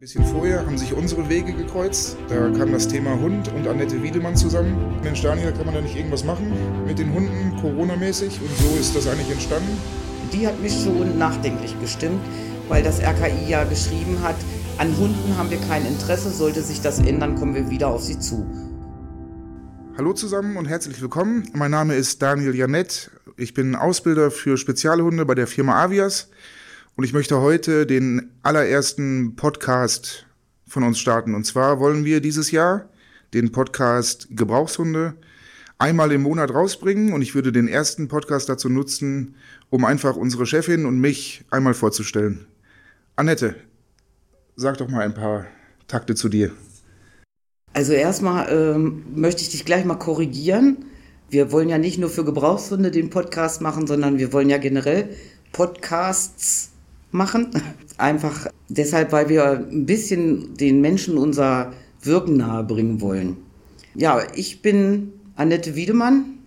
bisschen vorher haben sich unsere Wege gekreuzt. Da kam das Thema Hund und Annette Wiedemann zusammen. Mensch, Daniel, kann man da nicht irgendwas machen mit den Hunden, Corona-mäßig? Und so ist das eigentlich entstanden. Die hat mich schon nachdenklich gestimmt, weil das RKI ja geschrieben hat, an Hunden haben wir kein Interesse, sollte sich das ändern, kommen wir wieder auf sie zu. Hallo zusammen und herzlich willkommen. Mein Name ist Daniel Janett. Ich bin Ausbilder für Spezialhunde bei der Firma Avias. Und ich möchte heute den allerersten Podcast von uns starten. Und zwar wollen wir dieses Jahr den Podcast Gebrauchshunde einmal im Monat rausbringen. Und ich würde den ersten Podcast dazu nutzen, um einfach unsere Chefin und mich einmal vorzustellen. Annette, sag doch mal ein paar Takte zu dir. Also erstmal ähm, möchte ich dich gleich mal korrigieren. Wir wollen ja nicht nur für Gebrauchshunde den Podcast machen, sondern wir wollen ja generell Podcasts machen. Einfach deshalb, weil wir ein bisschen den Menschen unser Wirken nahebringen wollen. Ja, ich bin Annette Wiedemann,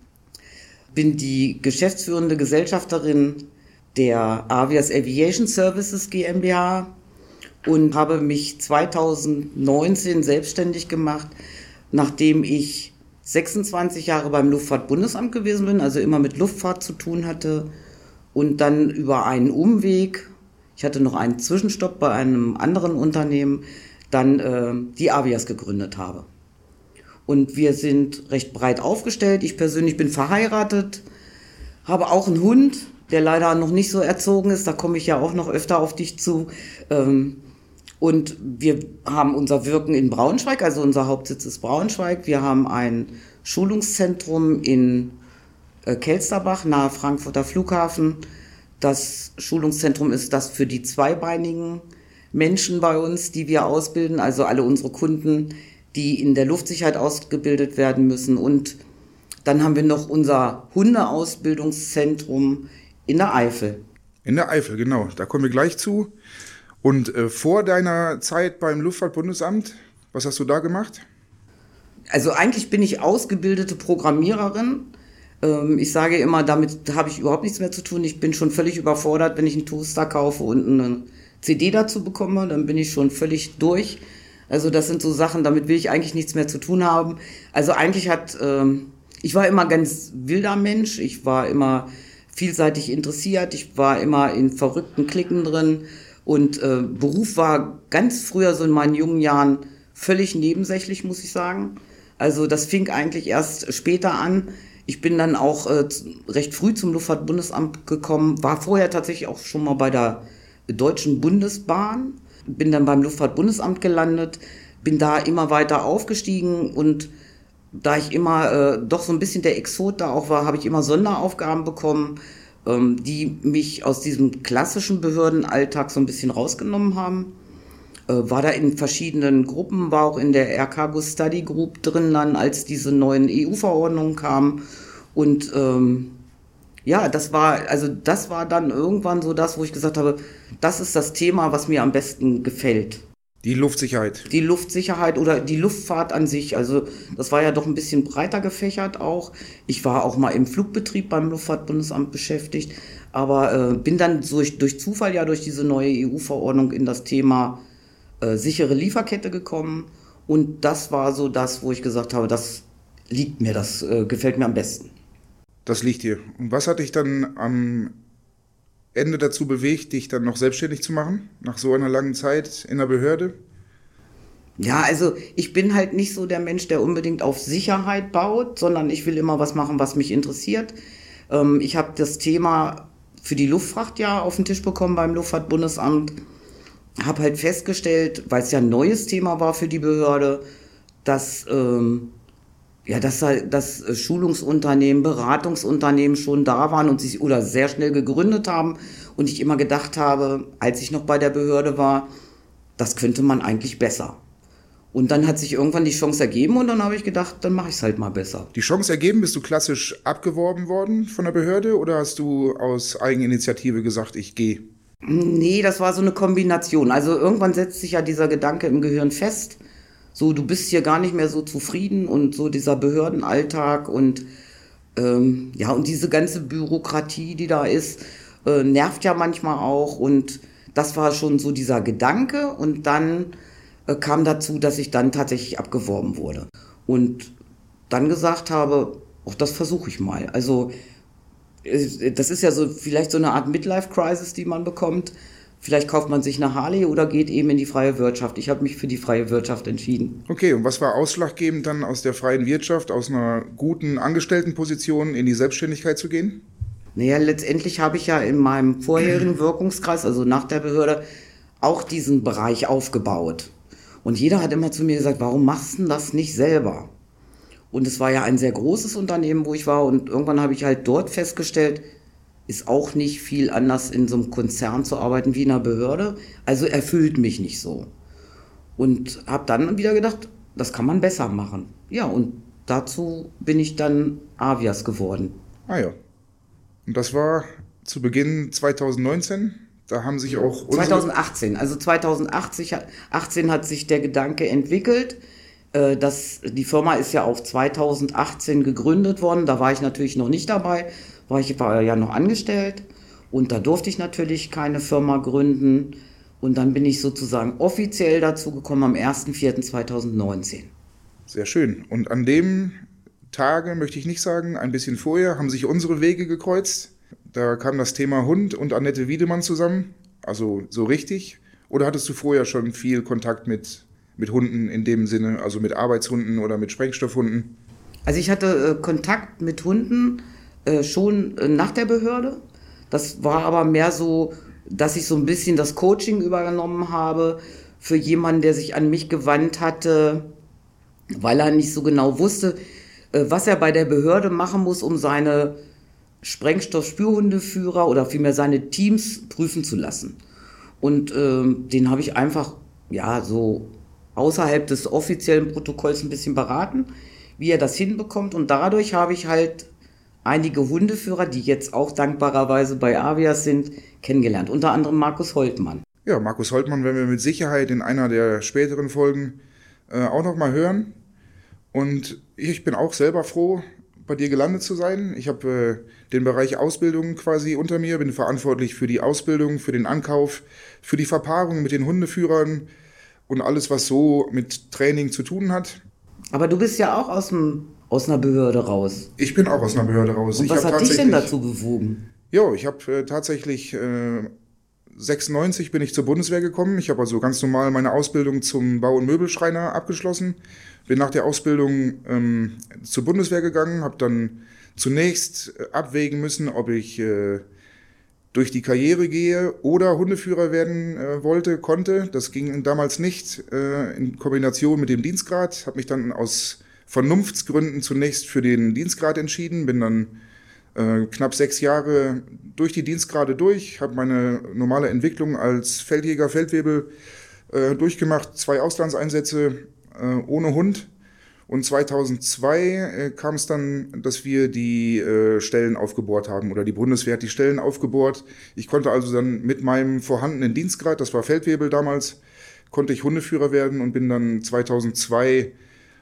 bin die geschäftsführende Gesellschafterin der Avias Aviation Services GmbH und habe mich 2019 selbstständig gemacht, nachdem ich 26 Jahre beim Luftfahrtbundesamt gewesen bin, also immer mit Luftfahrt zu tun hatte und dann über einen Umweg ich hatte noch einen Zwischenstopp bei einem anderen Unternehmen, dann äh, die Avias gegründet habe. Und wir sind recht breit aufgestellt. Ich persönlich bin verheiratet, habe auch einen Hund, der leider noch nicht so erzogen ist. Da komme ich ja auch noch öfter auf dich zu. Ähm, und wir haben unser Wirken in Braunschweig, also unser Hauptsitz ist Braunschweig. Wir haben ein Schulungszentrum in äh, Kelsterbach nahe Frankfurter Flughafen. Das Schulungszentrum ist das für die zweibeinigen Menschen bei uns, die wir ausbilden, also alle unsere Kunden, die in der Luftsicherheit ausgebildet werden müssen. Und dann haben wir noch unser Hundeausbildungszentrum in der Eifel. In der Eifel, genau. Da kommen wir gleich zu. Und äh, vor deiner Zeit beim Luftfahrtbundesamt, was hast du da gemacht? Also eigentlich bin ich ausgebildete Programmiererin ich sage immer, damit habe ich überhaupt nichts mehr zu tun. Ich bin schon völlig überfordert, wenn ich einen Toaster kaufe und eine CD dazu bekomme, dann bin ich schon völlig durch. Also das sind so Sachen, damit will ich eigentlich nichts mehr zu tun haben. Also eigentlich hat, ähm, ich war immer ganz wilder Mensch, ich war immer vielseitig interessiert, ich war immer in verrückten Klicken drin und äh, Beruf war ganz früher so in meinen jungen Jahren völlig nebensächlich, muss ich sagen. Also das fing eigentlich erst später an. Ich bin dann auch äh, recht früh zum Luftfahrtbundesamt gekommen, war vorher tatsächlich auch schon mal bei der Deutschen Bundesbahn, bin dann beim Luftfahrtbundesamt gelandet, bin da immer weiter aufgestiegen und da ich immer äh, doch so ein bisschen der Exot da auch war, habe ich immer Sonderaufgaben bekommen, ähm, die mich aus diesem klassischen Behördenalltag so ein bisschen rausgenommen haben. Äh, war da in verschiedenen Gruppen, war auch in der Air Cargo Study Group drin dann, als diese neuen EU-Verordnungen kamen. Und ähm, ja, das war, also das war dann irgendwann so das, wo ich gesagt habe, das ist das Thema, was mir am besten gefällt. Die Luftsicherheit. Die Luftsicherheit oder die Luftfahrt an sich. Also das war ja doch ein bisschen breiter gefächert auch. Ich war auch mal im Flugbetrieb beim Luftfahrtbundesamt beschäftigt, aber äh, bin dann durch, durch Zufall ja durch diese neue EU-Verordnung in das Thema äh, sichere Lieferkette gekommen. Und das war so das, wo ich gesagt habe, das liegt mir, das äh, gefällt mir am besten. Das liegt dir. Und was hat dich dann am Ende dazu bewegt, dich dann noch selbstständig zu machen, nach so einer langen Zeit in der Behörde? Ja, also ich bin halt nicht so der Mensch, der unbedingt auf Sicherheit baut, sondern ich will immer was machen, was mich interessiert. Ähm, ich habe das Thema für die Luftfracht ja auf den Tisch bekommen beim Luftfahrtbundesamt habe halt festgestellt, weil es ja ein neues Thema war für die Behörde, dass ähm, ja, dass halt das Schulungsunternehmen, Beratungsunternehmen schon da waren und sich oder sehr schnell gegründet haben und ich immer gedacht habe, als ich noch bei der Behörde war, das könnte man eigentlich besser. Und dann hat sich irgendwann die Chance ergeben und dann habe ich gedacht, dann mache ich es halt mal besser. Die Chance ergeben, bist du klassisch abgeworben worden von der Behörde oder hast du aus Eigeninitiative gesagt, ich gehe? Nee, das war so eine Kombination. Also irgendwann setzt sich ja dieser Gedanke im Gehirn fest. So, du bist hier gar nicht mehr so zufrieden und so dieser Behördenalltag und ähm, ja, und diese ganze Bürokratie, die da ist, äh, nervt ja manchmal auch. Und Das war schon so dieser Gedanke und dann äh, kam dazu, dass ich dann tatsächlich abgeworben wurde. Und dann gesagt habe, auch das versuche ich mal. Also das ist ja so vielleicht so eine Art Midlife-Crisis, die man bekommt. Vielleicht kauft man sich eine Harley oder geht eben in die freie Wirtschaft. Ich habe mich für die freie Wirtschaft entschieden. Okay, und was war ausschlaggebend dann aus der freien Wirtschaft, aus einer guten Angestelltenposition in die Selbstständigkeit zu gehen? Naja, letztendlich habe ich ja in meinem vorherigen Wirkungskreis, also nach der Behörde, auch diesen Bereich aufgebaut. Und jeder hat immer zu mir gesagt, warum machst du das nicht selber? Und es war ja ein sehr großes Unternehmen, wo ich war. Und irgendwann habe ich halt dort festgestellt, ist auch nicht viel anders in so einem Konzern zu arbeiten wie in einer Behörde. Also erfüllt mich nicht so. Und habe dann wieder gedacht, das kann man besser machen. Ja, und dazu bin ich dann Avias geworden. Ah ja. Und das war zu Beginn 2019. Da haben sich auch. 2018. Also 2018 hat sich der Gedanke entwickelt. Äh, dass die Firma ist ja auch 2018 gegründet worden. Da war ich natürlich noch nicht dabei, war ich war ja noch angestellt und da durfte ich natürlich keine Firma gründen. Und dann bin ich sozusagen offiziell dazu gekommen am 1.4.2019. Sehr schön. Und an dem Tage, möchte ich nicht sagen, ein bisschen vorher, haben sich unsere Wege gekreuzt. Da kam das Thema Hund und Annette Wiedemann zusammen. Also so richtig. Oder hattest du vorher schon viel Kontakt mit, mit Hunden in dem Sinne, also mit Arbeitshunden oder mit Sprengstoffhunden? Also ich hatte äh, Kontakt mit Hunden äh, schon äh, nach der Behörde. Das war aber mehr so, dass ich so ein bisschen das Coaching übernommen habe für jemanden, der sich an mich gewandt hatte, weil er nicht so genau wusste, äh, was er bei der Behörde machen muss, um seine Sprengstoff-Spürhundeführer oder vielmehr seine Teams prüfen zu lassen. Und ähm, den habe ich einfach, ja, so außerhalb des offiziellen Protokolls ein bisschen beraten, wie er das hinbekommt. Und dadurch habe ich halt einige Hundeführer, die jetzt auch dankbarerweise bei Avias sind, kennengelernt. Unter anderem Markus Holtmann. Ja, Markus Holtmann werden wir mit Sicherheit in einer der späteren Folgen äh, auch noch mal hören. Und ich bin auch selber froh, bei dir gelandet zu sein. Ich habe äh, den Bereich Ausbildung quasi unter mir, bin verantwortlich für die Ausbildung, für den Ankauf, für die Verpaarung mit den Hundeführern und alles, was so mit Training zu tun hat. Aber du bist ja auch aus, dem, aus einer Behörde raus. Ich bin auch aus einer Behörde raus. Und was hat dich denn dazu bewogen? Ja, ich habe äh, tatsächlich äh, 96 bin ich zur Bundeswehr gekommen. Ich habe also ganz normal meine Ausbildung zum Bau- und Möbelschreiner abgeschlossen bin nach der Ausbildung ähm, zur Bundeswehr gegangen, habe dann zunächst äh, abwägen müssen, ob ich äh, durch die Karriere gehe oder Hundeführer werden äh, wollte, konnte. Das ging damals nicht äh, in Kombination mit dem Dienstgrad. Habe mich dann aus Vernunftsgründen zunächst für den Dienstgrad entschieden, bin dann äh, knapp sechs Jahre durch die Dienstgrade durch, habe meine normale Entwicklung als Feldjäger, Feldwebel äh, durchgemacht, zwei Auslandseinsätze äh, ohne Hund. Und 2002 äh, kam es dann, dass wir die äh, Stellen aufgebohrt haben oder die Bundeswehr hat die Stellen aufgebohrt. Ich konnte also dann mit meinem vorhandenen Dienstgrad, das war Feldwebel damals, konnte ich Hundeführer werden und bin dann 2002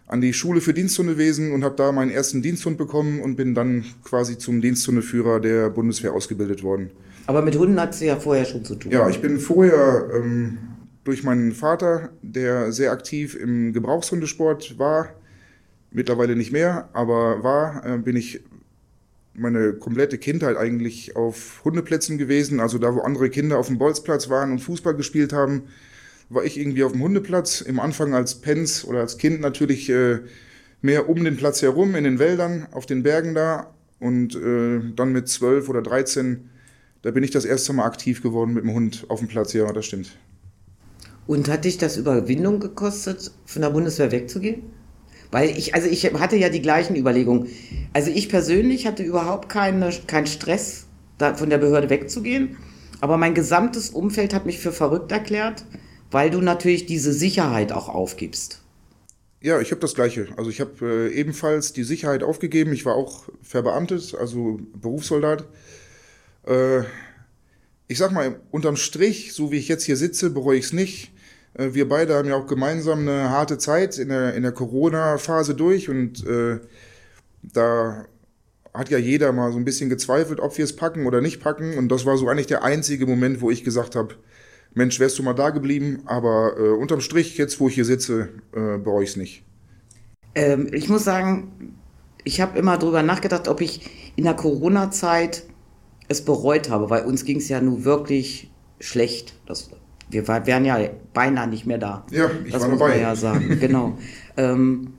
an die Schule für Diensthundewesen und habe da meinen ersten Diensthund bekommen und bin dann quasi zum Diensthundeführer der Bundeswehr ausgebildet worden. Aber mit Hunden hat sie ja vorher schon zu tun. Ja, ich bin vorher ähm, durch meinen Vater, der sehr aktiv im Gebrauchshundesport war, mittlerweile nicht mehr, aber war, äh, bin ich meine komplette Kindheit eigentlich auf Hundeplätzen gewesen. Also da, wo andere Kinder auf dem Bolzplatz waren und Fußball gespielt haben, war ich irgendwie auf dem Hundeplatz. Im Anfang als Pens oder als Kind natürlich äh, mehr um den Platz herum, in den Wäldern, auf den Bergen da. Und äh, dann mit zwölf oder dreizehn, da bin ich das erste Mal aktiv geworden mit dem Hund auf dem Platz. Ja, das stimmt. Und hat dich das Überwindung gekostet, von der Bundeswehr wegzugehen? Weil ich, also ich hatte ja die gleichen Überlegungen. Also ich persönlich hatte überhaupt keine, keinen Stress, da von der Behörde wegzugehen. Aber mein gesamtes Umfeld hat mich für verrückt erklärt, weil du natürlich diese Sicherheit auch aufgibst. Ja, ich habe das Gleiche. Also ich habe äh, ebenfalls die Sicherheit aufgegeben. Ich war auch verbeamtet, also Berufssoldat. Äh, ich sag mal, unterm Strich, so wie ich jetzt hier sitze, bereue ich es nicht. Äh, wir beide haben ja auch gemeinsam eine harte Zeit in der, in der Corona-Phase durch und äh, da hat ja jeder mal so ein bisschen gezweifelt, ob wir es packen oder nicht packen. Und das war so eigentlich der einzige Moment, wo ich gesagt habe, Mensch, wärst du mal da geblieben, aber äh, unterm Strich, jetzt wo ich hier sitze, äh, bereue ich es nicht. Ähm, ich muss sagen, ich habe immer darüber nachgedacht, ob ich in der Corona-Zeit es bereut habe, weil uns ging es ja nun wirklich schlecht. Das, wir war, wären ja beinahe nicht mehr da. Ja, ich das war muss dabei. man ja sagen, genau. ähm,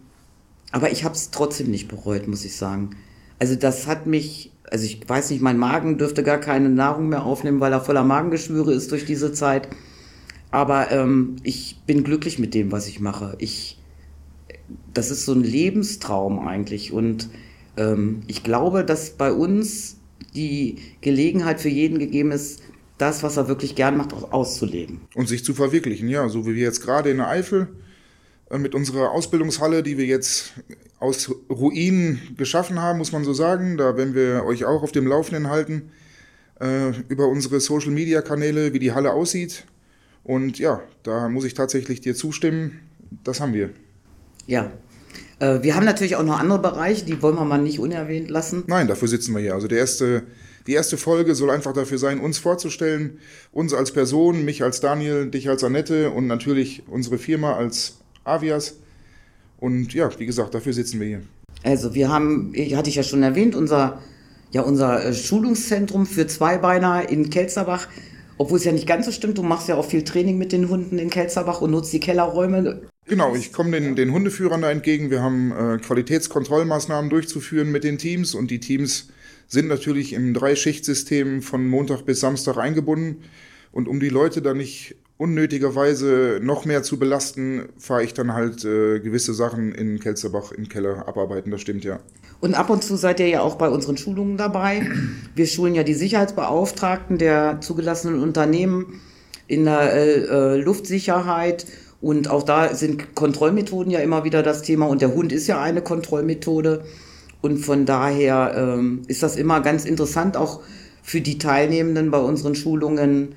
aber ich habe es trotzdem nicht bereut, muss ich sagen. Also das hat mich, also ich weiß nicht, mein Magen dürfte gar keine Nahrung mehr aufnehmen, weil er voller Magengeschwüre ist durch diese Zeit. Aber ähm, ich bin glücklich mit dem, was ich mache. Ich, das ist so ein Lebenstraum eigentlich. Und ähm, ich glaube, dass bei uns die Gelegenheit für jeden gegeben ist, das, was er wirklich gern macht, auch auszuleben. Und sich zu verwirklichen, ja, so wie wir jetzt gerade in der Eifel äh, mit unserer Ausbildungshalle, die wir jetzt aus Ruinen geschaffen haben, muss man so sagen. Da werden wir euch auch auf dem Laufenden halten äh, über unsere Social-Media-Kanäle, wie die Halle aussieht. Und ja, da muss ich tatsächlich dir zustimmen. Das haben wir. Ja. Äh, wir haben natürlich auch noch andere Bereiche, die wollen wir mal nicht unerwähnt lassen. Nein, dafür sitzen wir hier. Also der erste, die erste Folge soll einfach dafür sein, uns vorzustellen, uns als Person, mich als Daniel, dich als Annette und natürlich unsere Firma als Avias. Und ja, wie gesagt, dafür sitzen wir hier. Also wir haben, hatte ich ja schon erwähnt, unser, ja, unser äh, Schulungszentrum für Zweibeiner in Kelsterbach. Obwohl es ja nicht ganz so stimmt, du machst ja auch viel Training mit den Hunden in Kelsterbach und nutzt die Kellerräume. Genau, ich komme den, den Hundeführern da entgegen. Wir haben äh, Qualitätskontrollmaßnahmen durchzuführen mit den Teams und die Teams sind natürlich im Dreischichtsystem von Montag bis Samstag eingebunden. Und um die Leute da nicht unnötigerweise noch mehr zu belasten, fahre ich dann halt äh, gewisse Sachen in Kelsterbach im Keller abarbeiten. Das stimmt ja. Und ab und zu seid ihr ja auch bei unseren Schulungen dabei. Wir schulen ja die Sicherheitsbeauftragten der zugelassenen Unternehmen in der äh, Luftsicherheit. Und auch da sind Kontrollmethoden ja immer wieder das Thema. Und der Hund ist ja eine Kontrollmethode. Und von daher ähm, ist das immer ganz interessant, auch für die Teilnehmenden bei unseren Schulungen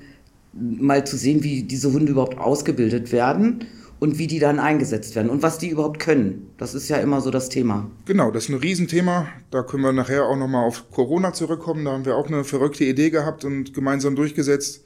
mal zu sehen, wie diese Hunde überhaupt ausgebildet werden und wie die dann eingesetzt werden und was die überhaupt können. Das ist ja immer so das Thema. Genau, das ist ein Riesenthema. Da können wir nachher auch nochmal auf Corona zurückkommen. Da haben wir auch eine verrückte Idee gehabt und gemeinsam durchgesetzt.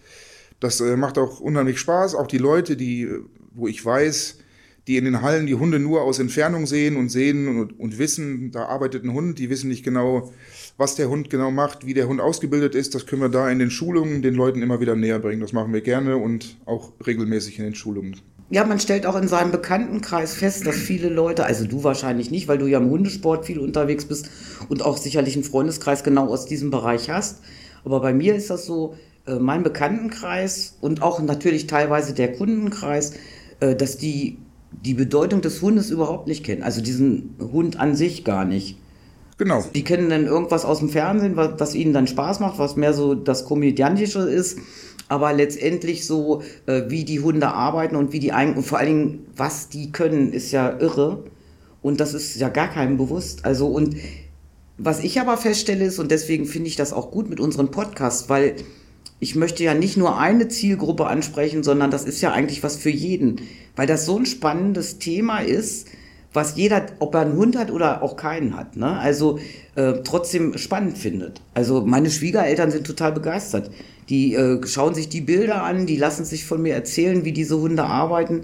Das äh, macht auch unheimlich Spaß. Auch die Leute, die, wo ich weiß, die in den Hallen die Hunde nur aus Entfernung sehen und sehen und, und wissen, da arbeitet ein Hund, die wissen nicht genau, was der Hund genau macht, wie der Hund ausgebildet ist. Das können wir da in den Schulungen den Leuten immer wieder näher bringen. Das machen wir gerne und auch regelmäßig in den Schulungen. Ja, man stellt auch in seinem Bekanntenkreis fest, dass viele Leute, also du wahrscheinlich nicht, weil du ja im Hundesport viel unterwegs bist und auch sicherlich einen Freundeskreis genau aus diesem Bereich hast. Aber bei mir ist das so, äh, mein Bekanntenkreis und auch natürlich teilweise der Kundenkreis, äh, dass die die Bedeutung des Hundes überhaupt nicht kennen. Also diesen Hund an sich gar nicht. Genau. Die kennen dann irgendwas aus dem Fernsehen, was, was ihnen dann Spaß macht, was mehr so das Komödiantische ist. Aber letztendlich so, äh, wie die Hunde arbeiten und wie die eigentlich, und vor allen Dingen, was die können, ist ja irre. Und das ist ja gar keinem bewusst. Also, und was ich aber feststelle ist, und deswegen finde ich das auch gut mit unserem Podcast, weil ich möchte ja nicht nur eine Zielgruppe ansprechen, sondern das ist ja eigentlich was für jeden, weil das so ein spannendes Thema ist, was jeder, ob er einen Hund hat oder auch keinen hat, ne? also äh, trotzdem spannend findet. Also meine Schwiegereltern sind total begeistert. Die äh, schauen sich die Bilder an, die lassen sich von mir erzählen, wie diese Hunde arbeiten.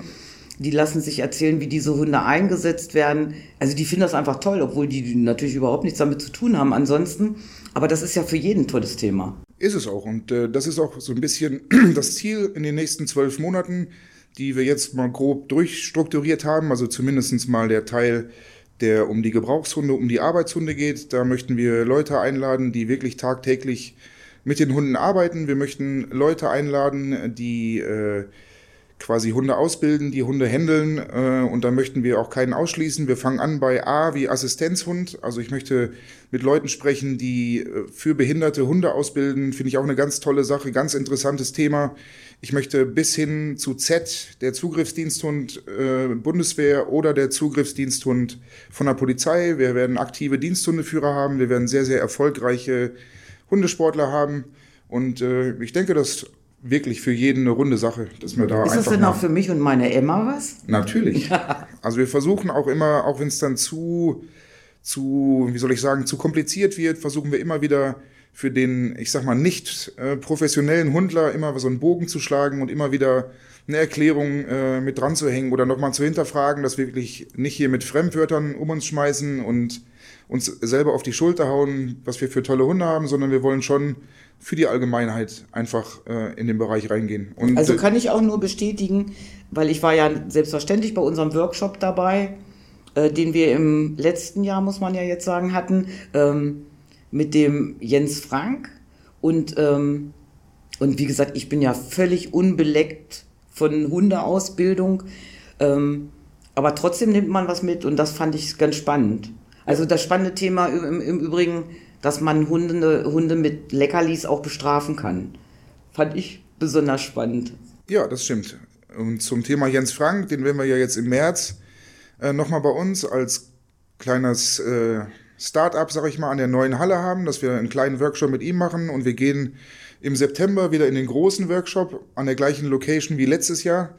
Die lassen sich erzählen, wie diese Hunde eingesetzt werden. Also die finden das einfach toll, obwohl die natürlich überhaupt nichts damit zu tun haben ansonsten. Aber das ist ja für jeden ein tolles Thema. Ist es auch. Und äh, das ist auch so ein bisschen das Ziel in den nächsten zwölf Monaten, die wir jetzt mal grob durchstrukturiert haben. Also zumindest mal der Teil, der um die Gebrauchshunde, um die Arbeitshunde geht. Da möchten wir Leute einladen, die wirklich tagtäglich mit den Hunden arbeiten. Wir möchten Leute einladen, die äh, quasi Hunde ausbilden, die Hunde händeln äh, und da möchten wir auch keinen ausschließen. Wir fangen an bei A wie Assistenzhund. Also ich möchte mit Leuten sprechen, die äh, für behinderte Hunde ausbilden. Finde ich auch eine ganz tolle Sache, ganz interessantes Thema. Ich möchte bis hin zu Z, der Zugriffsdiensthund äh, Bundeswehr oder der Zugriffsdiensthund von der Polizei. Wir werden aktive Diensthundeführer haben. Wir werden sehr, sehr erfolgreiche Hundesportler haben. Und äh, ich denke, dass wirklich für jeden eine runde Sache, dass wir da Ist das denn auch für mich und meine Emma was? Natürlich. Also wir versuchen auch immer, auch wenn es dann zu, zu, wie soll ich sagen, zu kompliziert wird, versuchen wir immer wieder für den, ich sag mal, nicht äh, professionellen Hundler immer so einen Bogen zu schlagen und immer wieder eine Erklärung äh, mit dran zu hängen oder nochmal zu hinterfragen, dass wir wirklich nicht hier mit Fremdwörtern um uns schmeißen und uns selber auf die Schulter hauen, was wir für tolle Hunde haben, sondern wir wollen schon für die Allgemeinheit einfach äh, in den Bereich reingehen. Und, also kann ich auch nur bestätigen, weil ich war ja selbstverständlich bei unserem Workshop dabei, äh, den wir im letzten Jahr, muss man ja jetzt sagen, hatten. Ähm, mit dem Jens Frank und, ähm, und wie gesagt, ich bin ja völlig unbeleckt von Hundeausbildung, ähm, aber trotzdem nimmt man was mit und das fand ich ganz spannend. Also das spannende Thema im, im Übrigen, dass man Hunde, Hunde mit Leckerlis auch bestrafen kann, fand ich besonders spannend. Ja, das stimmt. Und zum Thema Jens Frank, den werden wir ja jetzt im März äh, nochmal bei uns als kleines äh, Start-up, sag ich mal, an der neuen Halle haben, dass wir einen kleinen Workshop mit ihm machen und wir gehen im September wieder in den großen Workshop an der gleichen Location wie letztes Jahr.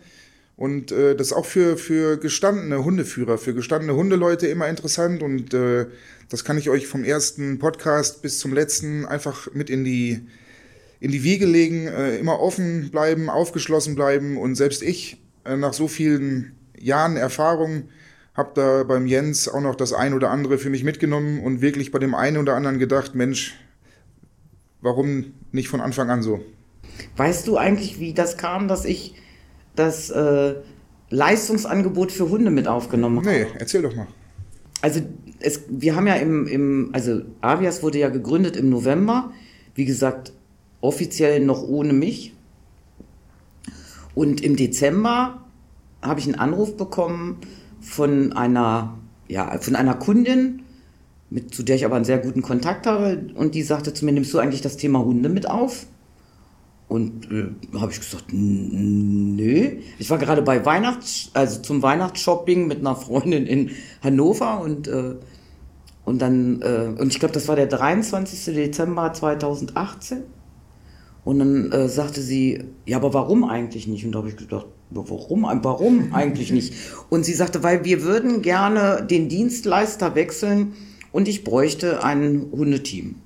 Und äh, das ist auch für, für gestandene Hundeführer, für gestandene Hundeleute immer interessant. Und äh, das kann ich euch vom ersten Podcast bis zum letzten einfach mit in die, in die Wiege legen. Äh, immer offen bleiben, aufgeschlossen bleiben. Und selbst ich, äh, nach so vielen Jahren Erfahrung, habe da beim Jens auch noch das ein oder andere für mich mitgenommen und wirklich bei dem einen oder anderen gedacht, Mensch, warum nicht von Anfang an so? Weißt du eigentlich, wie das kam, dass ich das äh, Leistungsangebot für Hunde mit aufgenommen habe? Nee, erzähl doch mal. Also es, wir haben ja im, im, also Avias wurde ja gegründet im November, wie gesagt, offiziell noch ohne mich. Und im Dezember habe ich einen Anruf bekommen von einer, ja, von einer Kundin, mit, zu der ich aber einen sehr guten Kontakt habe. Und die sagte zu mir, nimmst du eigentlich das Thema Hunde mit auf? Und äh, habe ich gesagt, nö. Ich war gerade bei Weihnachts, also zum Weihnachtsshopping mit einer Freundin in Hannover und äh, und dann äh, und ich glaube, das war der 23. Dezember 2018. Und dann äh, sagte sie, ja, aber warum eigentlich nicht? Und da habe ich gedacht, warum, warum eigentlich nicht? Und sie sagte, weil wir würden gerne den Dienstleister wechseln und ich bräuchte ein Hundeteam.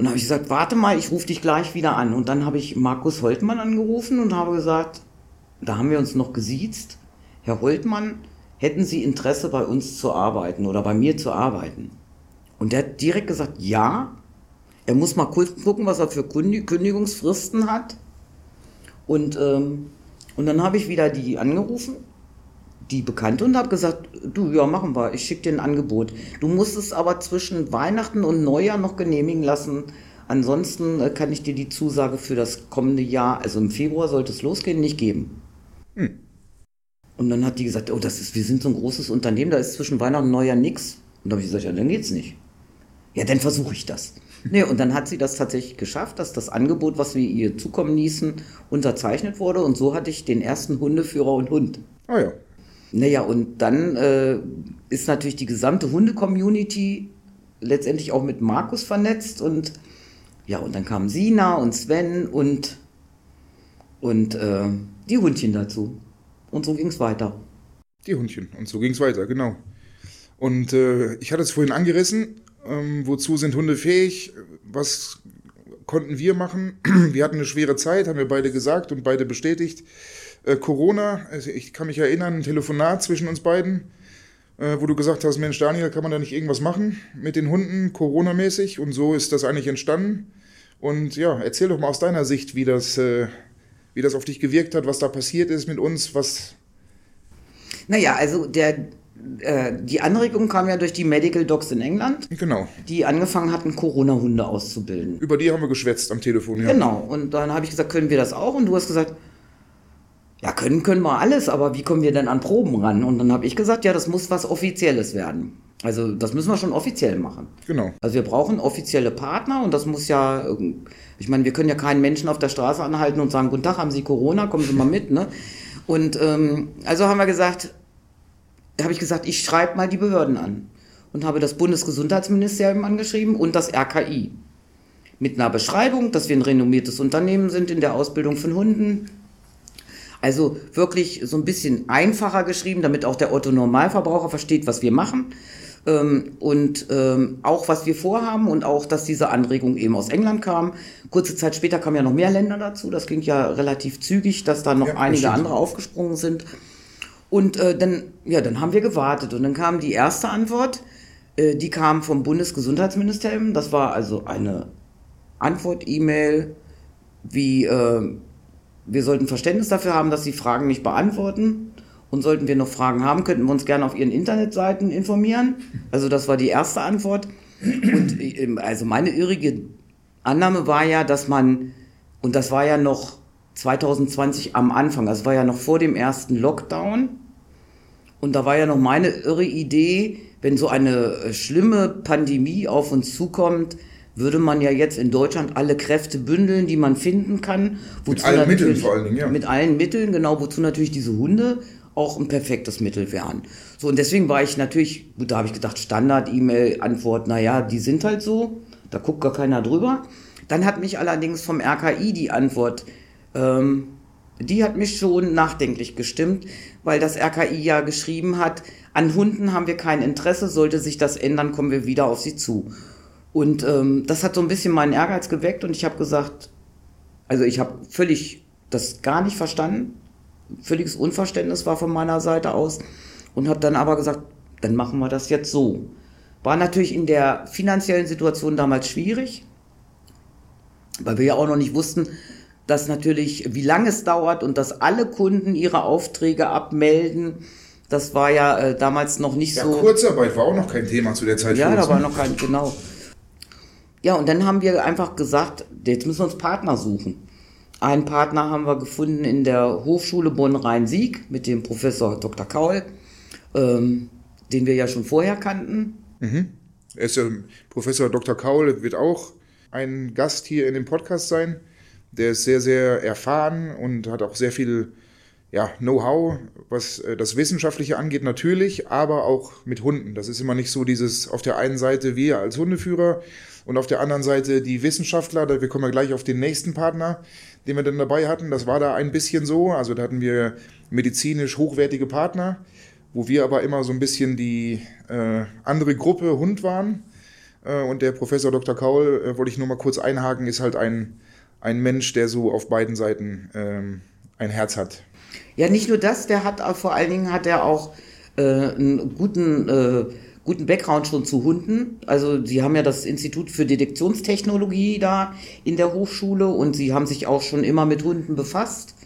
Und habe ich gesagt, warte mal, ich rufe dich gleich wieder an. Und dann habe ich Markus Holtmann angerufen und habe gesagt, da haben wir uns noch gesiezt. Herr Holtmann, hätten Sie Interesse bei uns zu arbeiten oder bei mir zu arbeiten? Und der hat direkt gesagt, ja. Er muss mal gucken, was er für Kündigungsfristen hat. Und, ähm, und dann habe ich wieder die angerufen, die Bekannte, und habe gesagt, du, ja, machen wir, ich schicke dir ein Angebot. Du musst es aber zwischen Weihnachten und Neujahr noch genehmigen lassen. Ansonsten äh, kann ich dir die Zusage für das kommende Jahr, also im Februar sollte es losgehen, nicht geben. Hm. Und dann hat die gesagt, oh, das ist, wir sind so ein großes Unternehmen, da ist zwischen Weihnachten und Neujahr nichts. Und da habe ich gesagt, ja, dann geht's nicht. Ja, dann versuche ich das. Nee, und dann hat sie das tatsächlich geschafft, dass das Angebot, was wir ihr zukommen ließen, unterzeichnet wurde. Und so hatte ich den ersten Hundeführer und Hund. Ah ja. Naja, und dann äh, ist natürlich die gesamte Hunde-Community letztendlich auch mit Markus vernetzt. Und ja, und dann kamen Sina und Sven und, und äh, die Hundchen dazu. Und so ging es weiter. Die Hundchen. Und so ging es weiter, genau. Und äh, ich hatte es vorhin angerissen, ähm, wozu sind Hunde fähig? Was konnten wir machen? Wir hatten eine schwere Zeit, haben wir beide gesagt und beide bestätigt. Äh, Corona, also ich kann mich erinnern, ein Telefonat zwischen uns beiden, äh, wo du gesagt hast, Mensch Daniel, kann man da nicht irgendwas machen mit den Hunden, Corona-mäßig? Und so ist das eigentlich entstanden. Und ja, erzähl doch mal aus deiner Sicht, wie das, äh, wie das auf dich gewirkt hat, was da passiert ist mit uns, was... Naja, also der, äh, die Anregung kam ja durch die Medical Dogs in England. Genau. Die angefangen hatten, Corona-Hunde auszubilden. Über die haben wir geschwätzt am Telefon, ja. Genau. Und dann habe ich gesagt, können wir das auch? Und du hast gesagt, ja, können können wir alles, aber wie kommen wir denn an Proben ran? Und dann habe ich gesagt, ja, das muss was Offizielles werden. Also das müssen wir schon offiziell machen. Genau. Also wir brauchen offizielle Partner und das muss ja, ich meine, wir können ja keinen Menschen auf der Straße anhalten und sagen, guten Tag, haben Sie Corona, kommen Sie mal mit, ne? Und ähm, also haben wir gesagt, habe ich gesagt, ich schreibe mal die Behörden an und habe das Bundesgesundheitsministerium angeschrieben und das RKI. Mit einer Beschreibung, dass wir ein renommiertes Unternehmen sind in der Ausbildung von Hunden. Also wirklich so ein bisschen einfacher geschrieben, damit auch der Otto Normalverbraucher versteht, was wir machen. Ähm, und ähm, auch was wir vorhaben und auch, dass diese Anregung eben aus England kam. Kurze Zeit später kamen ja noch mehr Länder dazu. Das ging ja relativ zügig, dass da noch ja, einige stimmt. andere aufgesprungen sind. Und äh, dann, ja, dann haben wir gewartet und dann kam die erste Antwort, äh, die kam vom Bundesgesundheitsministerium. Das war also eine Antwort-E-Mail, wie äh, wir sollten Verständnis dafür haben, dass sie Fragen nicht beantworten. Und sollten wir noch Fragen haben, könnten wir uns gerne auf ihren Internetseiten informieren. Also das war die erste Antwort. Und ähm, also meine irrige Annahme war ja, dass man, und das war ja noch 2020 am Anfang, das war ja noch vor dem ersten Lockdown. Und da war ja noch meine irre Idee, wenn so eine äh, schlimme Pandemie auf uns zukommt, würde man ja jetzt in Deutschland alle Kräfte bündeln, die man finden kann. mit allen Mitteln vor allen Dingen, ja. Mit allen Mitteln, genau, wozu natürlich diese Hunde auch ein perfektes Mittel wären. So, und deswegen war ich natürlich, gut, da habe ich gedacht, Standard-E-Mail-Antwort, naja, die sind halt so, da guckt gar keiner drüber. Dann hat mich allerdings vom RKI die Antwort, ähm, die hat mich schon nachdenklich gestimmt, weil das RKI ja geschrieben hat, an Hunden haben wir kein Interesse, sollte sich das ändern, kommen wir wieder auf sie zu. Und ähm, das hat so ein bisschen meinen Ehrgeiz geweckt und ich habe gesagt, also ich habe völlig das gar nicht verstanden, völliges Unverständnis war von meiner Seite aus und habe dann aber gesagt, dann machen wir das jetzt so. War natürlich in der finanziellen Situation damals schwierig, weil wir ja auch noch nicht wussten, dass natürlich, wie lange es dauert und dass alle Kunden ihre Aufträge abmelden. Das war ja äh, damals noch nicht ja, so. Kurzarbeit war auch noch kein Thema zu der Zeit. Ja, da war noch kein, genau. Ja, und dann haben wir einfach gesagt, jetzt müssen wir uns Partner suchen. Einen Partner haben wir gefunden in der Hochschule Bonn-Rhein-Sieg mit dem Professor Dr. Kaul, ähm, den wir ja schon vorher kannten. Mhm. Ist ja, Professor Dr. Kaul wird auch ein Gast hier in dem Podcast sein. Der ist sehr, sehr erfahren und hat auch sehr viel ja, Know-how, was äh, das Wissenschaftliche angeht, natürlich, aber auch mit Hunden. Das ist immer nicht so dieses auf der einen Seite wir als Hundeführer und auf der anderen Seite die Wissenschaftler. Wir kommen ja gleich auf den nächsten Partner, den wir dann dabei hatten. Das war da ein bisschen so. Also da hatten wir medizinisch hochwertige Partner, wo wir aber immer so ein bisschen die äh, andere Gruppe Hund waren. Äh, und der Professor Dr. Kaul, äh, wollte ich nur mal kurz einhaken, ist halt ein, ein Mensch, der so auf beiden Seiten ähm, ein Herz hat. Ja, nicht nur das, der hat vor allen Dingen hat er auch äh, einen guten, äh, guten Background schon zu Hunden. Also sie haben ja das Institut für Detektionstechnologie da in der Hochschule und sie haben sich auch schon immer mit Hunden befasst.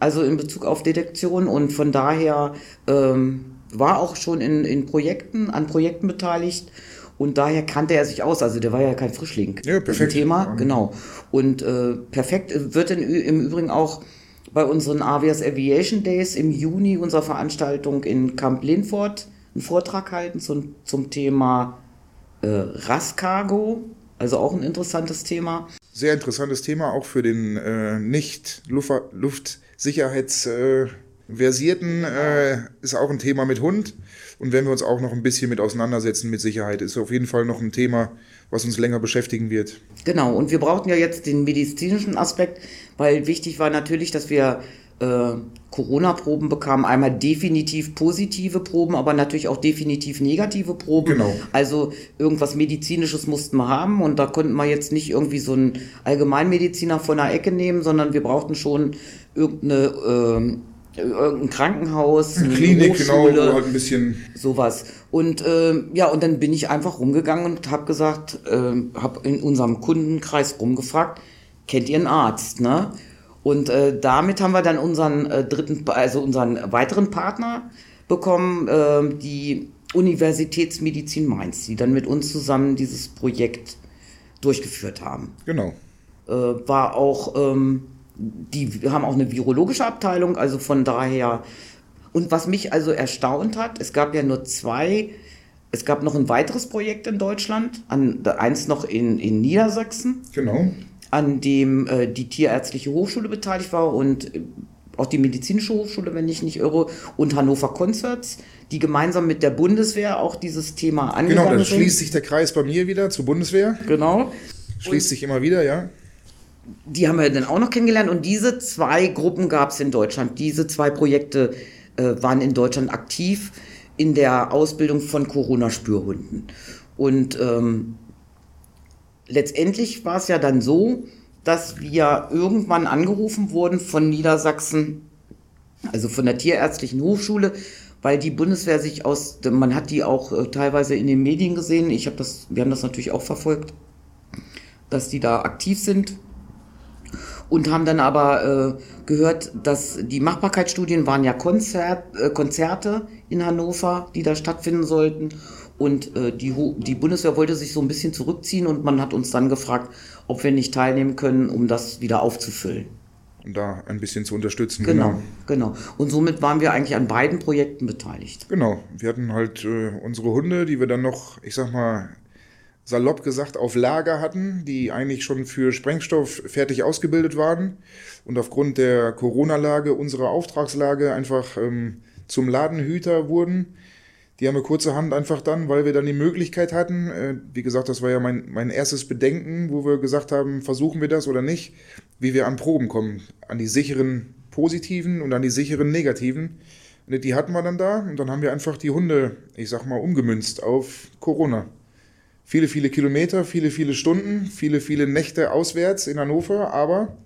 Also in Bezug auf Detektion und von daher ähm, war auch schon in, in Projekten, an Projekten beteiligt und daher kannte er sich aus. Also der war ja kein Frischling. Ja, perfekt. Thema, genau. Und äh, perfekt wird in, im Übrigen auch bei unseren Avias Aviation Days im Juni unserer Veranstaltung in Camp Linford einen Vortrag halten zum, zum Thema äh, Rasscargo, also auch ein interessantes Thema. Sehr interessantes Thema, auch für den äh, nicht Luftsicherheitsversierten äh, äh, ist auch ein Thema mit Hund. Und wenn wir uns auch noch ein bisschen mit auseinandersetzen mit Sicherheit, ist auf jeden Fall noch ein Thema, was uns länger beschäftigen wird. Genau, und wir brauchten ja jetzt den medizinischen Aspekt, weil wichtig war natürlich, dass wir äh, Corona-Proben bekamen. Einmal definitiv positive Proben, aber natürlich auch definitiv negative Proben. Genau. Also irgendwas Medizinisches mussten wir haben und da konnten wir jetzt nicht irgendwie so einen Allgemeinmediziner von der Ecke nehmen, sondern wir brauchten schon irgendeine äh, irgendein Krankenhaus, eine Klinik, genau, Hochschule, genau, halt ein bisschen sowas. Und äh, ja, und dann bin ich einfach rumgegangen und habe gesagt, äh, habe in unserem Kundenkreis rumgefragt, kennt ihr einen Arzt, ne? Und äh, damit haben wir dann unseren äh, dritten, also unseren weiteren Partner bekommen, äh, die Universitätsmedizin Mainz, die dann mit uns zusammen dieses Projekt durchgeführt haben. Genau. Äh, war auch ähm, die haben auch eine virologische Abteilung, also von daher. Und was mich also erstaunt hat, es gab ja nur zwei, es gab noch ein weiteres Projekt in Deutschland, an, eins noch in, in Niedersachsen. Genau. An dem äh, die Tierärztliche Hochschule beteiligt war und äh, auch die Medizinische Hochschule, wenn ich nicht irre, und Hannover Concerts, die gemeinsam mit der Bundeswehr auch dieses Thema angegangen sind. Genau, dann schließt sich der Kreis bei mir wieder zur Bundeswehr. Genau. Schließt und sich immer wieder, ja die haben wir dann auch noch kennengelernt und diese zwei Gruppen gab es in Deutschland. Diese zwei Projekte äh, waren in Deutschland aktiv. in der Ausbildung von Corona-Spürhunden. Und ähm, letztendlich war es ja dann so, dass wir irgendwann angerufen wurden von Niedersachsen, also von der Tierärztlichen Hochschule, weil die Bundeswehr sich aus, man hat die auch äh, teilweise in den Medien gesehen, ich habe das, wir haben das natürlich auch verfolgt, dass die da aktiv sind und haben dann aber äh, gehört, dass die Machbarkeitsstudien waren ja Konzert, äh, Konzerte in Hannover, die da stattfinden sollten und äh, die, die Bundeswehr wollte sich so ein bisschen zurückziehen und man hat uns dann gefragt, ob wir nicht teilnehmen können, um das wieder aufzufüllen. Um da ein bisschen zu unterstützen. Genau, genau. genau. Und somit waren wir eigentlich an beiden Projekten beteiligt. Genau. Wir hatten halt äh, unsere Hunde, die wir dann noch, ich sag mal, salopp gesagt auf Lager hatten, die eigentlich schon für Sprengstoff fertig ausgebildet waren und aufgrund der Corona-Lage, unserer Auftragslage einfach ähm, zum Ladenhüter wurden die haben wir kurzerhand einfach dann, weil wir dann die Möglichkeit hatten, äh, wie gesagt, das war ja mein, mein erstes Bedenken, wo wir gesagt haben, versuchen wir das oder nicht, wie wir an Proben kommen, an die sicheren positiven und an die sicheren negativen. Die hatten wir dann da und dann haben wir einfach die Hunde, ich sag mal, umgemünzt auf Corona. Viele, viele Kilometer, viele, viele Stunden, viele, viele Nächte auswärts in Hannover, aber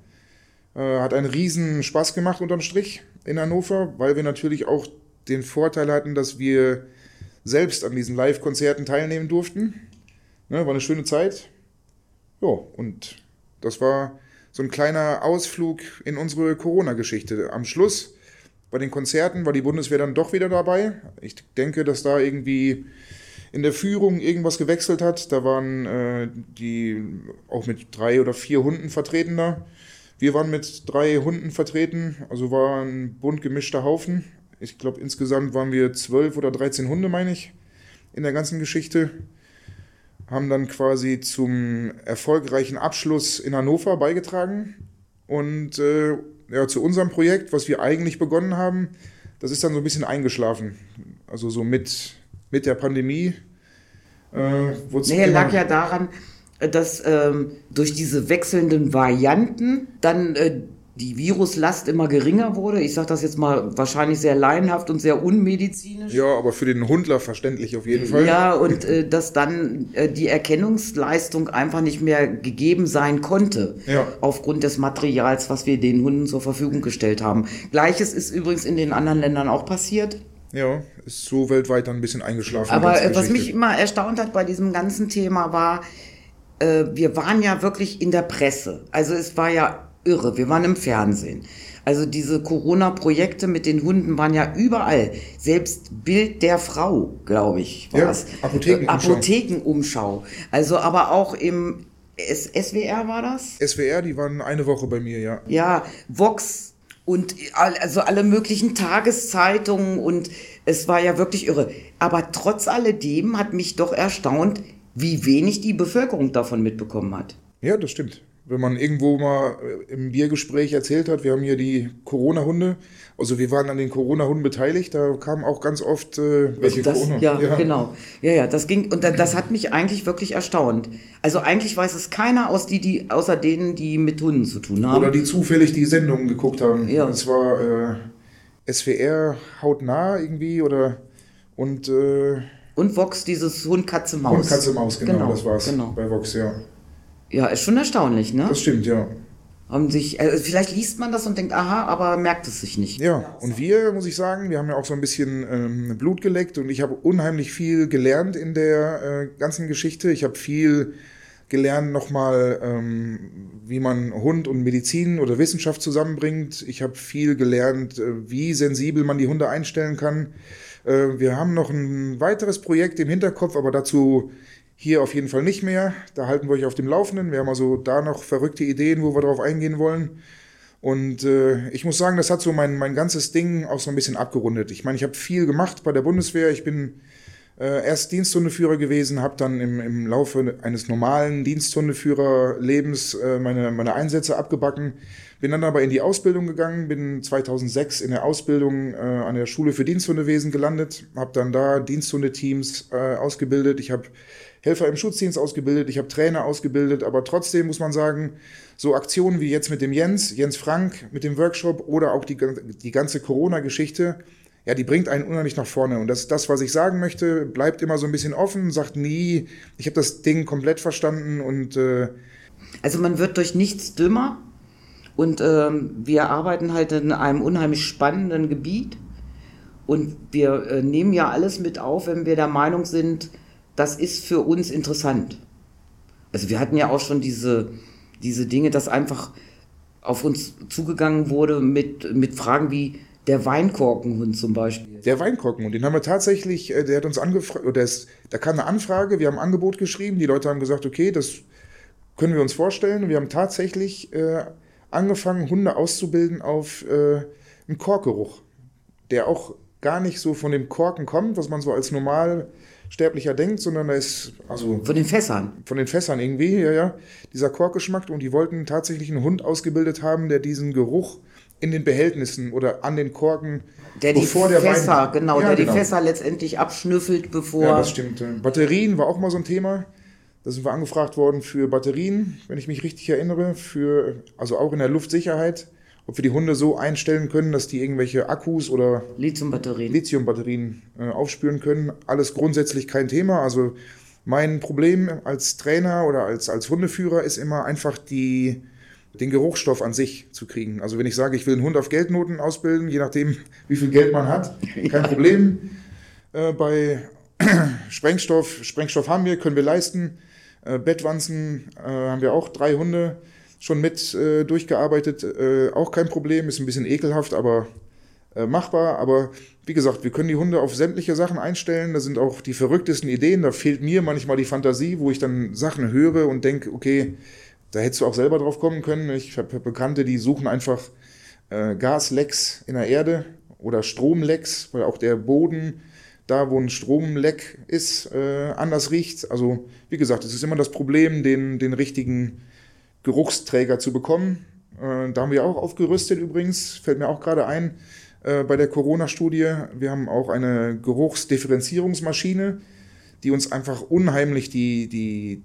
äh, hat einen riesen Spaß gemacht unterm Strich in Hannover, weil wir natürlich auch den Vorteil hatten, dass wir selbst an diesen Live-Konzerten teilnehmen durften. Ne, war eine schöne Zeit. Ja, und das war so ein kleiner Ausflug in unsere Corona-Geschichte. Am Schluss bei den Konzerten war die Bundeswehr dann doch wieder dabei. Ich denke, dass da irgendwie in der Führung irgendwas gewechselt hat. Da waren äh, die auch mit drei oder vier Hunden vertreten da. Wir waren mit drei Hunden vertreten, also war ein bunt gemischter Haufen. Ich glaube, insgesamt waren wir zwölf oder 13 Hunde, meine ich, in der ganzen Geschichte. Haben dann quasi zum erfolgreichen Abschluss in Hannover beigetragen. Und äh, ja, zu unserem Projekt, was wir eigentlich begonnen haben, das ist dann so ein bisschen eingeschlafen. Also so mit, mit der Pandemie. Äh, nee, lag ja daran, dass ähm, durch diese wechselnden Varianten dann äh, die Viruslast immer geringer wurde. Ich sage das jetzt mal wahrscheinlich sehr laienhaft und sehr unmedizinisch. Ja, aber für den Hundler verständlich auf jeden Fall. Ja, und äh, dass dann äh, die Erkennungsleistung einfach nicht mehr gegeben sein konnte. Ja. Aufgrund des Materials, was wir den Hunden zur Verfügung gestellt haben. Gleiches ist übrigens in den anderen Ländern auch passiert. Ja, ist so weltweit dann ein bisschen eingeschlafen. Aber äh, was mich immer erstaunt hat bei diesem ganzen Thema war, äh, wir waren ja wirklich in der Presse. Also es war ja irre. Wir waren im Fernsehen. Also diese Corona-Projekte mit den Hunden waren ja überall. Selbst Bild der Frau, glaube ich, war ja, es. Apothekenumschau. Apothekenumschau. Also aber auch im S SWR war das? SWR, die waren eine Woche bei mir, ja. Ja, Vox und also alle möglichen Tageszeitungen und es war ja wirklich irre. Aber trotz alledem hat mich doch erstaunt, wie wenig die Bevölkerung davon mitbekommen hat. Ja, das stimmt wenn man irgendwo mal äh, im Biergespräch erzählt hat, wir haben hier die Corona-Hunde, also wir waren an den Corona-Hunden beteiligt, da kamen auch ganz oft äh, welche das, Corona. Ja, ja, genau. Ja, ja, das ging, und das hat mich eigentlich wirklich erstaunt. Also eigentlich weiß es keiner aus die, die, außer denen, die mit Hunden zu tun haben. Oder die zufällig die Sendungen geguckt haben. Ja. Es war äh, SWR hautnah irgendwie oder und äh, und Vox, dieses Hund, Katze, Maus. Hund, Katze, Maus, genau, genau das war's genau. bei Vox, ja. Ja, ist schon erstaunlich, ne? Das stimmt, ja. Und sich, also vielleicht liest man das und denkt, aha, aber merkt es sich nicht. Ja, und wir, muss ich sagen, wir haben ja auch so ein bisschen ähm, Blut geleckt und ich habe unheimlich viel gelernt in der äh, ganzen Geschichte. Ich habe viel gelernt nochmal, ähm, wie man Hund und Medizin oder Wissenschaft zusammenbringt. Ich habe viel gelernt, äh, wie sensibel man die Hunde einstellen kann. Äh, wir haben noch ein weiteres Projekt im Hinterkopf, aber dazu hier auf jeden Fall nicht mehr. Da halten wir euch auf dem Laufenden. Wir haben also da noch verrückte Ideen, wo wir drauf eingehen wollen. Und äh, ich muss sagen, das hat so mein, mein ganzes Ding auch so ein bisschen abgerundet. Ich meine, ich habe viel gemacht bei der Bundeswehr. Ich bin äh, erst Diensthundeführer gewesen, habe dann im, im Laufe eines normalen Diensthundeführerlebens äh, meine, meine Einsätze abgebacken. Bin dann aber in die Ausbildung gegangen, bin 2006 in der Ausbildung äh, an der Schule für Diensthundewesen gelandet, habe dann da Diensthundeteams äh, ausgebildet. Ich habe Helfer im Schutzdienst ausgebildet, ich habe Trainer ausgebildet, aber trotzdem muss man sagen, so Aktionen wie jetzt mit dem Jens, Jens Frank, mit dem Workshop oder auch die, die ganze Corona-Geschichte, ja, die bringt einen unheimlich nach vorne. Und das, das, was ich sagen möchte, bleibt immer so ein bisschen offen, sagt nie, ich habe das Ding komplett verstanden und äh also man wird durch nichts dümmer und ähm, wir arbeiten halt in einem unheimlich spannenden Gebiet und wir äh, nehmen ja alles mit auf, wenn wir der Meinung sind, das ist für uns interessant. Also wir hatten ja auch schon diese, diese Dinge, dass einfach auf uns zugegangen wurde mit, mit Fragen wie, der Weinkorkenhund zum Beispiel. Der Weinkorkenhund, den haben wir tatsächlich, äh, der hat uns angefragt, oder ist, da kam eine Anfrage, wir haben ein Angebot geschrieben, die Leute haben gesagt, okay, das können wir uns vorstellen. Wir haben tatsächlich äh, angefangen, Hunde auszubilden auf äh, einen Korkgeruch, der auch gar nicht so von dem Korken kommt, was man so als Normalsterblicher denkt, sondern da ist also von den Fässern. Von den Fässern irgendwie, ja, ja, dieser Korkgeschmack und die wollten tatsächlich einen Hund ausgebildet haben, der diesen Geruch in den Behältnissen oder an den Korken. Der die Fässer, der genau, ja, der genau. die Fässer letztendlich abschnüffelt, bevor. Ja, das stimmt. Batterien war auch mal so ein Thema. Da sind wir angefragt worden für Batterien, wenn ich mich richtig erinnere, für, also auch in der Luftsicherheit, ob wir die Hunde so einstellen können, dass die irgendwelche Akkus oder Lithiumbatterien, Lithiumbatterien äh, aufspüren können. Alles grundsätzlich kein Thema. Also mein Problem als Trainer oder als, als Hundeführer ist immer einfach die, den Geruchsstoff an sich zu kriegen. Also wenn ich sage, ich will einen Hund auf Geldnoten ausbilden, je nachdem, wie viel Geld man hat, kein ja. Problem. Äh, bei Sprengstoff, Sprengstoff haben wir, können wir leisten. Äh, Bettwanzen äh, haben wir auch drei Hunde schon mit äh, durchgearbeitet. Äh, auch kein Problem, ist ein bisschen ekelhaft, aber äh, machbar. Aber wie gesagt, wir können die Hunde auf sämtliche Sachen einstellen. Da sind auch die verrücktesten Ideen. Da fehlt mir manchmal die Fantasie, wo ich dann Sachen höre und denke, okay, da hättest du auch selber drauf kommen können. Ich habe Bekannte, die suchen einfach äh, Gaslecks in der Erde oder Stromlecks, weil auch der Boden da, wo ein Stromleck ist, äh, anders riecht. Also wie gesagt, es ist immer das Problem, den, den richtigen Geruchsträger zu bekommen. Äh, da haben wir auch aufgerüstet übrigens, fällt mir auch gerade ein, äh, bei der Corona-Studie. Wir haben auch eine Geruchsdifferenzierungsmaschine, die uns einfach unheimlich die, die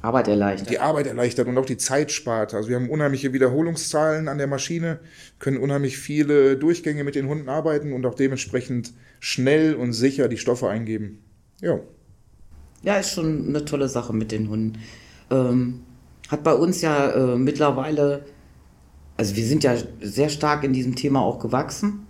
Arbeit erleichtert. Die Arbeit erleichtert und auch die Zeit spart. Also wir haben unheimliche Wiederholungszahlen an der Maschine, können unheimlich viele Durchgänge mit den Hunden arbeiten und auch dementsprechend schnell und sicher die Stoffe eingeben. Ja. Ja, ist schon eine tolle Sache mit den Hunden. Ähm, hat bei uns ja äh, mittlerweile, also wir sind ja sehr stark in diesem Thema auch gewachsen.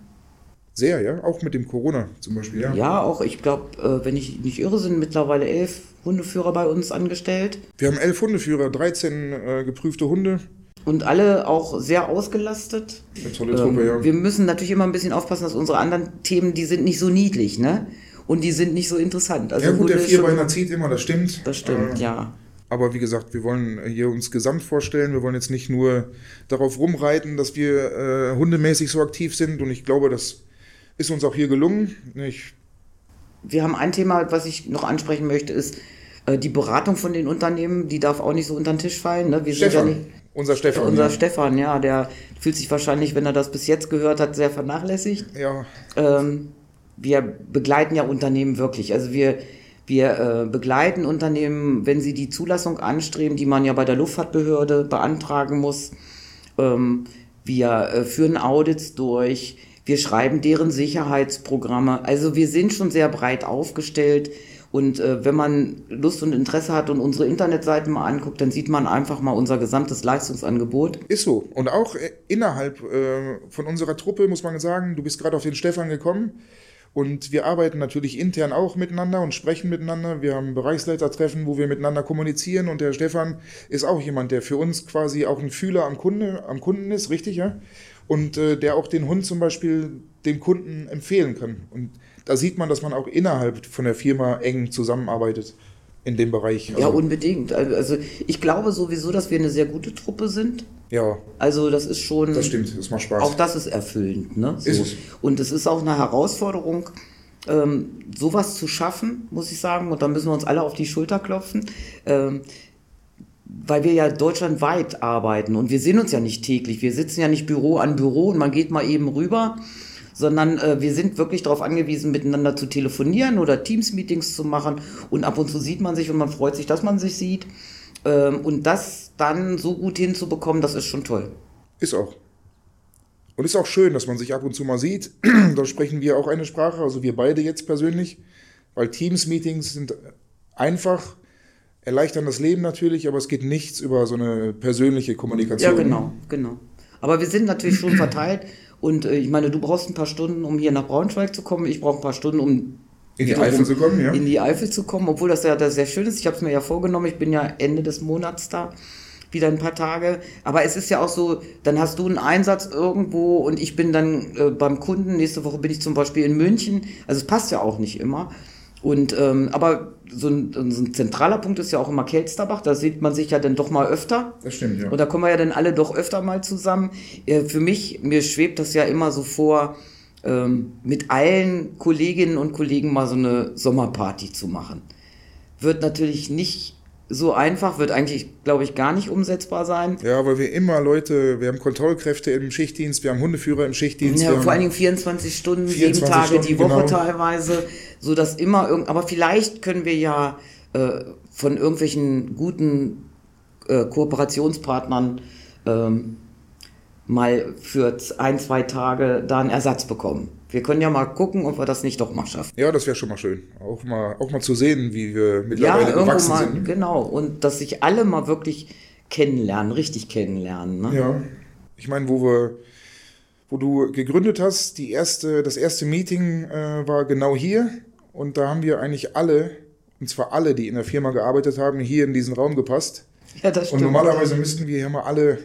Sehr, ja, auch mit dem Corona zum Beispiel, ja. Ja, auch, ich glaube, äh, wenn ich nicht irre, sind mittlerweile elf Hundeführer bei uns angestellt. Wir haben elf Hundeführer, 13 äh, geprüfte Hunde. Und alle auch sehr ausgelastet. Eine tolle Truppe, ähm, ja. Wir müssen natürlich immer ein bisschen aufpassen, dass unsere anderen Themen, die sind nicht so niedlich, ne? Und die sind nicht so interessant. Also ja gut, der Vierbeiner zieht immer, das stimmt. Das stimmt, äh, ja. Aber wie gesagt, wir wollen hier uns gesamt vorstellen. Wir wollen jetzt nicht nur darauf rumreiten, dass wir äh, hundemäßig so aktiv sind. Und ich glaube, das ist uns auch hier gelungen. Ich wir haben ein Thema, was ich noch ansprechen möchte, ist äh, die Beratung von den Unternehmen. Die darf auch nicht so unter den Tisch fallen. Ne? Wir Stefan, ja nicht, unser Stefan. Unser ja. Stefan, ja, der fühlt sich wahrscheinlich, wenn er das bis jetzt gehört hat, sehr vernachlässigt. Ja. Ähm, wir begleiten ja Unternehmen wirklich. Also wir, wir äh, begleiten Unternehmen, wenn sie die Zulassung anstreben, die man ja bei der Luftfahrtbehörde beantragen muss. Ähm, wir äh, führen Audits durch wir schreiben deren Sicherheitsprogramme. Also wir sind schon sehr breit aufgestellt. Und äh, wenn man Lust und Interesse hat und unsere Internetseiten mal anguckt, dann sieht man einfach mal unser gesamtes Leistungsangebot. Ist so. Und auch äh, innerhalb äh, von unserer Truppe muss man sagen, du bist gerade auf den Stefan gekommen. Und wir arbeiten natürlich intern auch miteinander und sprechen miteinander. Wir haben Bereichsleitertreffen, wo wir miteinander kommunizieren. Und der Stefan ist auch jemand, der für uns quasi auch ein Fühler am, Kunde, am Kunden ist, richtig, ja? und äh, der auch den Hund zum Beispiel dem Kunden empfehlen kann. Und da sieht man, dass man auch innerhalb von der Firma eng zusammenarbeitet in dem Bereich. Also ja, unbedingt. Also ich glaube sowieso, dass wir eine sehr gute Truppe sind. Ja. Also das ist schon. Das stimmt, das macht Spaß. Auch das ist erfüllend. Ne? So. Ist es. Und es ist auch eine Herausforderung, ähm, sowas zu schaffen, muss ich sagen. Und da müssen wir uns alle auf die Schulter klopfen. Ähm, weil wir ja deutschlandweit arbeiten und wir sehen uns ja nicht täglich. Wir sitzen ja nicht Büro an Büro und man geht mal eben rüber, sondern äh, wir sind wirklich darauf angewiesen, miteinander zu telefonieren oder Teams-Meetings zu machen. Und ab und zu sieht man sich und man freut sich, dass man sich sieht. Ähm, und das dann so gut hinzubekommen, das ist schon toll. Ist auch. Und ist auch schön, dass man sich ab und zu mal sieht. da sprechen wir auch eine Sprache, also wir beide jetzt persönlich, weil Teams-Meetings sind einfach, erleichtern das Leben natürlich, aber es geht nichts über so eine persönliche Kommunikation. Ja, genau, genau. Aber wir sind natürlich schon verteilt und äh, ich meine, du brauchst ein paar Stunden, um hier nach Braunschweig zu kommen. Ich brauche ein paar Stunden, um in die Eifel zu kommen, ja. In die Eifel zu kommen, obwohl das ja das sehr schön ist. Ich habe es mir ja vorgenommen, ich bin ja Ende des Monats da wieder ein paar Tage. Aber es ist ja auch so, dann hast du einen Einsatz irgendwo und ich bin dann äh, beim Kunden. Nächste Woche bin ich zum Beispiel in München. Also es passt ja auch nicht immer. Und ähm, aber so ein, so ein, zentraler Punkt ist ja auch immer Kelsterbach. Da sieht man sich ja dann doch mal öfter. Das stimmt, ja. Und da kommen wir ja dann alle doch öfter mal zusammen. Äh, für mich, mir schwebt das ja immer so vor, ähm, mit allen Kolleginnen und Kollegen mal so eine Sommerparty zu machen. Wird natürlich nicht so einfach, wird eigentlich, glaube ich, gar nicht umsetzbar sein. Ja, weil wir immer Leute, wir haben Kontrollkräfte im Schichtdienst, wir haben Hundeführer im Schichtdienst. Ja, vor allen Dingen 24 Stunden, 24 sieben Tage Stunden, die Woche genau. teilweise, so dass immer irgend, aber vielleicht können wir ja äh, von irgendwelchen guten äh, Kooperationspartnern ähm, mal für ein, zwei Tage da einen Ersatz bekommen. Wir können ja mal gucken, ob wir das nicht doch mal schaffen. Ja, das wäre schon mal schön. Auch mal, auch mal zu sehen, wie wir mittlerweile ja, gewachsen mal, sind. Genau, und dass sich alle mal wirklich kennenlernen, richtig kennenlernen. Ne? Ja, ich meine, wo wir, wo du gegründet hast, die erste, das erste Meeting äh, war genau hier. Und da haben wir eigentlich alle, und zwar alle, die in der Firma gearbeitet haben, hier in diesen Raum gepasst. Ja, das stimmt. Und normalerweise müssten wir hier mal alle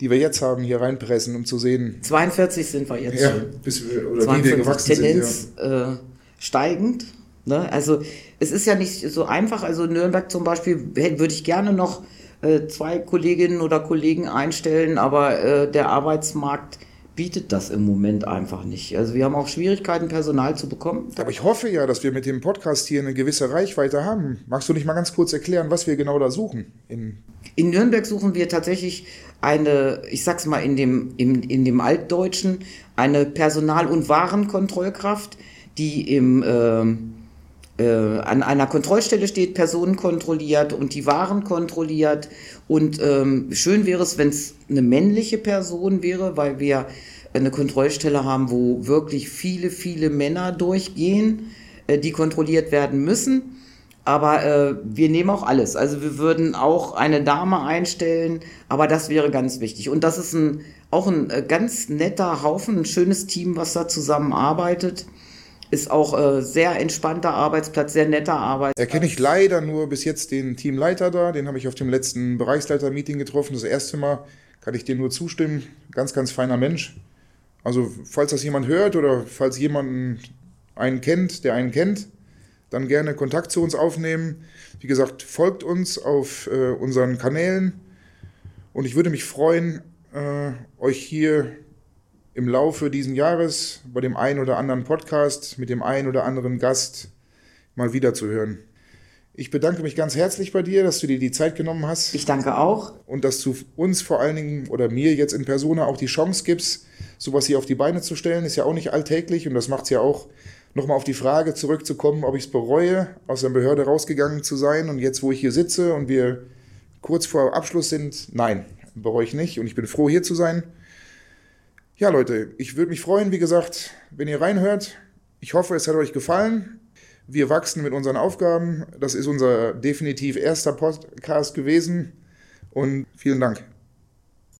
die wir jetzt haben, hier reinpressen, um zu sehen. 42 sind wir jetzt ja, schon. Bis wir, oder 42 wie wir gewachsen Tendenz, sind. Ja. Äh, steigend. Ne? Also es ist ja nicht so einfach. Also Nürnberg zum Beispiel würde ich gerne noch äh, zwei Kolleginnen oder Kollegen einstellen, aber äh, der Arbeitsmarkt bietet das im Moment einfach nicht. Also wir haben auch Schwierigkeiten, Personal zu bekommen. Aber ich hoffe ja, dass wir mit dem Podcast hier eine gewisse Reichweite haben. Magst du nicht mal ganz kurz erklären, was wir genau da suchen? In, in Nürnberg suchen wir tatsächlich eine, ich sag's mal in dem, in, in dem Altdeutschen, eine Personal- und Warenkontrollkraft, die im, äh, äh, an einer Kontrollstelle steht, Personen kontrolliert und die Waren kontrolliert. Und ähm, schön wäre es, wenn es eine männliche Person wäre, weil wir eine Kontrollstelle haben, wo wirklich viele, viele Männer durchgehen, äh, die kontrolliert werden müssen. Aber äh, wir nehmen auch alles. Also wir würden auch eine Dame einstellen, aber das wäre ganz wichtig. Und das ist ein, auch ein äh, ganz netter Haufen, ein schönes Team, was da zusammenarbeitet. Ist auch äh, sehr entspannter Arbeitsplatz, sehr netter Arbeitsplatz. Erkenne ich leider nur bis jetzt den Teamleiter da. Den habe ich auf dem letzten Bereichsleiter-Meeting getroffen. Das erste Mal kann ich dir nur zustimmen. Ganz, ganz feiner Mensch. Also falls das jemand hört oder falls jemand einen kennt, der einen kennt, dann gerne Kontakt zu uns aufnehmen. Wie gesagt, folgt uns auf äh, unseren Kanälen und ich würde mich freuen, äh, euch hier im Laufe dieses Jahres bei dem einen oder anderen Podcast mit dem einen oder anderen Gast mal wieder zu hören. Ich bedanke mich ganz herzlich bei dir, dass du dir die Zeit genommen hast. Ich danke auch. Und dass du uns vor allen Dingen oder mir jetzt in Persona auch die Chance gibst, sowas hier auf die Beine zu stellen. Ist ja auch nicht alltäglich und das macht es ja auch nochmal auf die Frage zurückzukommen, ob ich es bereue, aus der Behörde rausgegangen zu sein und jetzt, wo ich hier sitze und wir kurz vor Abschluss sind, nein, bereue ich nicht und ich bin froh, hier zu sein. Ja, Leute, ich würde mich freuen, wie gesagt, wenn ihr reinhört. Ich hoffe, es hat euch gefallen. Wir wachsen mit unseren Aufgaben. Das ist unser definitiv erster Podcast gewesen und vielen Dank.